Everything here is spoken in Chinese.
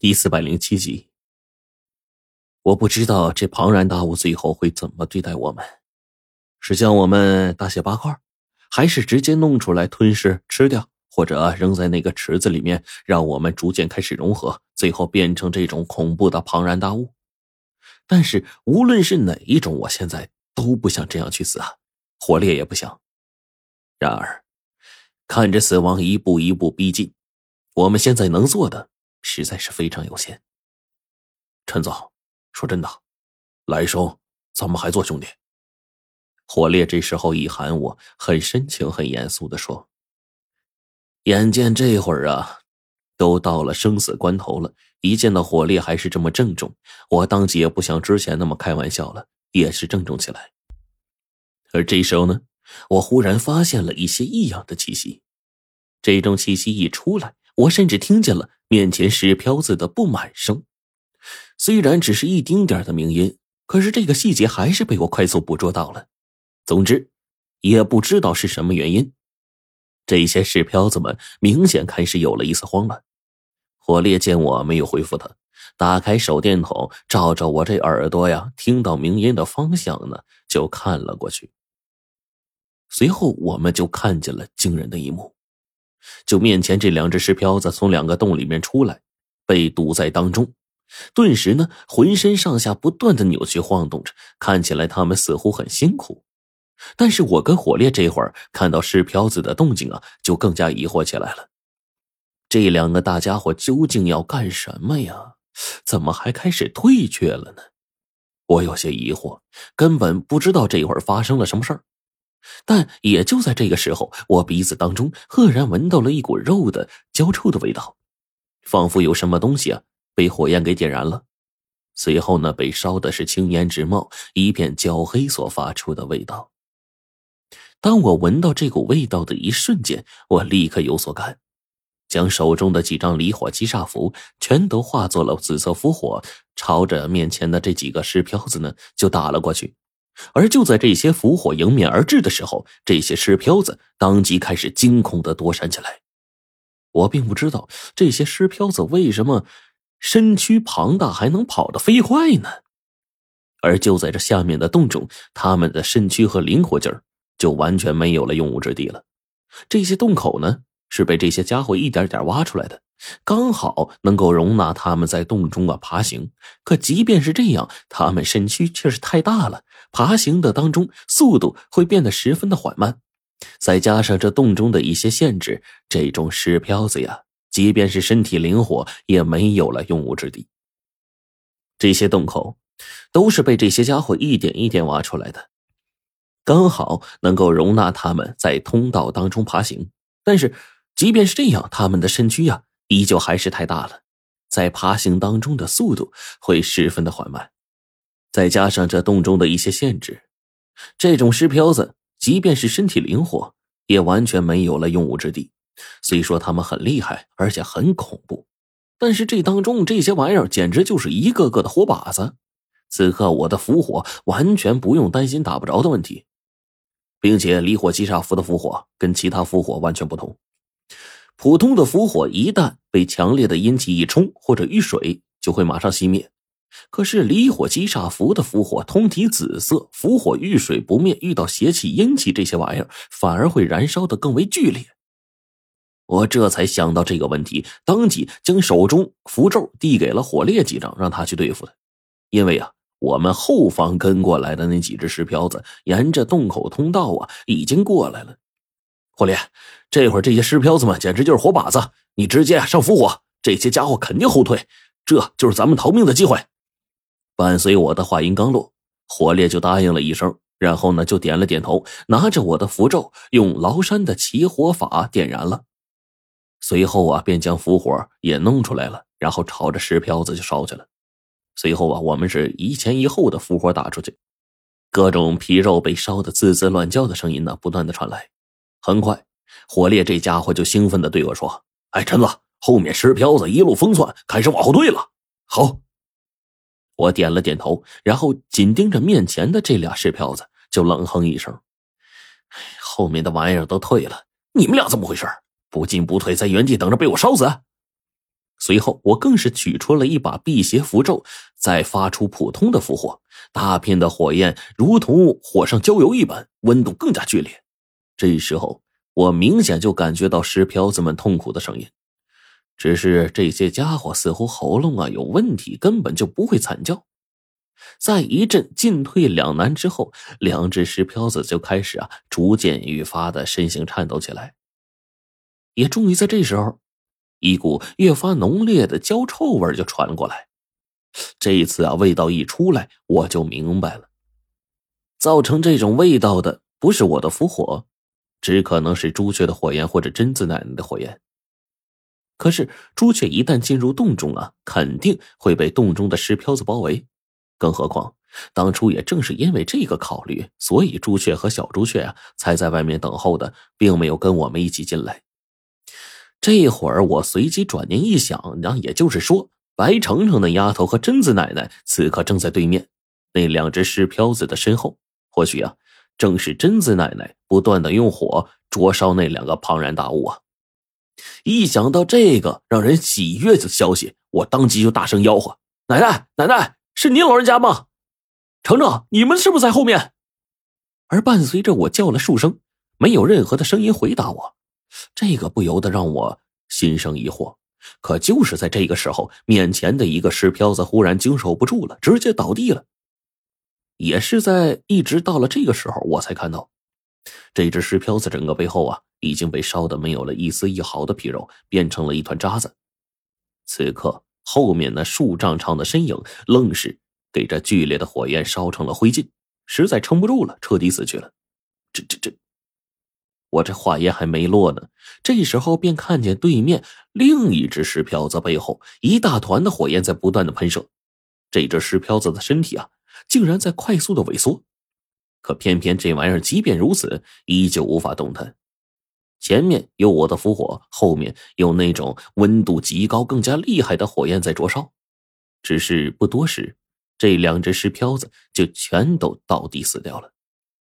第四百零七集，我不知道这庞然大物最后会怎么对待我们，是将我们大卸八块，还是直接弄出来吞噬吃掉，或者扔在那个池子里面，让我们逐渐开始融合，最后变成这种恐怖的庞然大物？但是无论是哪一种，我现在都不想这样去死啊！火烈也不想。然而，看着死亡一步一步逼近，我们现在能做的。实在是非常有限。陈总，说真的，来生咱们还做兄弟。火烈这时候一喊我，很深情、很严肃的说：“眼见这会儿啊，都到了生死关头了，一见到火烈还是这么郑重，我当即也不像之前那么开玩笑了，也是郑重起来。而这时候呢，我忽然发现了一些异样的气息，这种气息一出来。”我甚至听见了面前石漂子的不满声，虽然只是一丁点的鸣音，可是这个细节还是被我快速捕捉到了。总之，也不知道是什么原因，这些石漂子们明显开始有了一丝慌乱。火烈见我没有回复他，打开手电筒照着我这耳朵呀，听到鸣音的方向呢，就看了过去。随后，我们就看见了惊人的一幕。就面前这两只石漂子从两个洞里面出来，被堵在当中，顿时呢，浑身上下不断的扭曲晃动着，看起来他们似乎很辛苦。但是我跟火烈这会儿看到石漂子的动静啊，就更加疑惑起来了。这两个大家伙究竟要干什么呀？怎么还开始退却了呢？我有些疑惑，根本不知道这会儿发生了什么事儿。但也就在这个时候，我鼻子当中赫然闻到了一股肉的焦臭的味道，仿佛有什么东西啊被火焰给点燃了。随后呢，被烧的是青烟直冒，一片焦黑所发出的味道。当我闻到这股味道的一瞬间，我立刻有所感，将手中的几张离火击煞符全都化作了紫色符火，朝着面前的这几个尸漂子呢就打了过去。而就在这些符火迎面而至的时候，这些尸漂子当即开始惊恐的躲闪起来。我并不知道这些尸漂子为什么身躯庞大，还能跑得飞快呢？而就在这下面的洞中，他们的身躯和灵活劲儿就完全没有了用武之地了。这些洞口呢，是被这些家伙一点点挖出来的。刚好能够容纳他们在洞中啊爬行，可即便是这样，他们身躯却是太大了，爬行的当中速度会变得十分的缓慢。再加上这洞中的一些限制，这种石漂子呀，即便是身体灵活，也没有了用武之地。这些洞口都是被这些家伙一点一点挖出来的，刚好能够容纳他们在通道当中爬行。但是，即便是这样，他们的身躯呀。依旧还是太大了，在爬行当中的速度会十分的缓慢，再加上这洞中的一些限制，这种尸漂子即便是身体灵活，也完全没有了用武之地。虽说他们很厉害，而且很恐怖，但是这当中这些玩意儿简直就是一个个的活靶子。此刻我的符火完全不用担心打不着的问题，并且离火击煞符的符火跟其他符火完全不同。普通的符火一旦被强烈的阴气一冲或者遇水，就会马上熄灭。可是离火击煞符的符火通体紫色，符火遇水不灭，遇到邪气、阴气这些玩意儿，反而会燃烧的更为剧烈。我这才想到这个问题，当即将手中符咒递给了火烈几张，让他去对付他。因为啊，我们后方跟过来的那几只石漂子，沿着洞口通道啊，已经过来了。火烈，这会儿这些尸漂子们简直就是活靶子，你直接上符火，这些家伙肯定后退，这就是咱们逃命的机会。伴随我的话音刚落，火烈就答应了一声，然后呢就点了点头，拿着我的符咒，用崂山的起火法点燃了。随后啊，便将符火也弄出来了，然后朝着石漂子就烧去了。随后啊，我们是一前一后的符火打出去，各种皮肉被烧得滋滋乱叫的声音呢，不断的传来。很快，火烈这家伙就兴奋的对我说：“哎，陈子，后面石漂子一路疯窜，开始往后退了。”好，我点了点头，然后紧盯着面前的这俩石票子，就冷哼一声：“后面的玩意儿都退了，你们俩怎么回事？不进不退，在原地等着被我烧死？”随后，我更是取出了一把辟邪符咒，再发出普通的符火，大片的火焰如同火上浇油一般，温度更加剧烈。这时候，我明显就感觉到石漂子们痛苦的声音，只是这些家伙似乎喉咙啊有问题，根本就不会惨叫。在一阵进退两难之后，两只石漂子就开始啊逐渐愈发的身形颤抖起来。也终于在这时候，一股越发浓烈的焦臭味就传过来。这一次啊，味道一出来，我就明白了，造成这种味道的不是我的符火，只可能是朱雀的火焰或者贞子奶奶的火焰。可是朱雀一旦进入洞中啊，肯定会被洞中的石漂子包围。更何况，当初也正是因为这个考虑，所以朱雀和小朱雀啊才在外面等候的，并没有跟我们一起进来。这会儿我随即转念一想，那也就是说，白程程那丫头和贞子奶奶此刻正在对面那两只石漂子的身后，或许啊，正是贞子奶奶不断的用火灼烧那两个庞然大物啊！一想到这个让人喜悦的消息，我当即就大声吆喝：“奶奶，奶奶！”是您老人家吗？程程，你们是不是在后面？而伴随着我叫了数声，没有任何的声音回答我，这个不由得让我心生疑惑。可就是在这个时候，面前的一个石漂子忽然经受不住了，直接倒地了。也是在一直到了这个时候，我才看到，这只石漂子整个背后啊已经被烧的没有了一丝一毫的皮肉，变成了一团渣子。此刻。后面那数丈长的身影，愣是给这剧烈的火焰烧成了灰烬，实在撑不住了，彻底死去了。这、这、这，我这话音还没落呢，这时候便看见对面另一只石漂子背后一大团的火焰在不断的喷射，这只石漂子的身体啊，竟然在快速的萎缩，可偏偏这玩意儿即便如此，依旧无法动弹。前面有我的符火，后面有那种温度极高、更加厉害的火焰在灼烧。只是不多时，这两只石漂子就全都倒地死掉了。